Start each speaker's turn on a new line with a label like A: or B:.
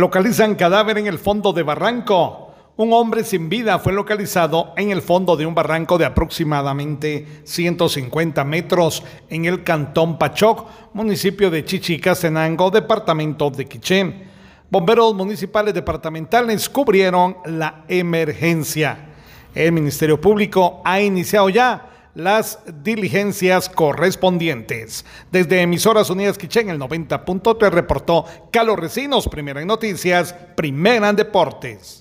A: Localizan cadáver en el fondo de barranco. Un hombre sin vida fue localizado en el fondo de un barranco de aproximadamente 150 metros en el cantón Pachoc, municipio de Chichicastenango, departamento de Quiché. Bomberos municipales departamentales cubrieron la emergencia. El Ministerio Público ha iniciado ya las diligencias correspondientes. Desde Emisoras Unidas Quiché en el 90.3 reportó Carlos Recinos, primera en noticias, primera en deportes.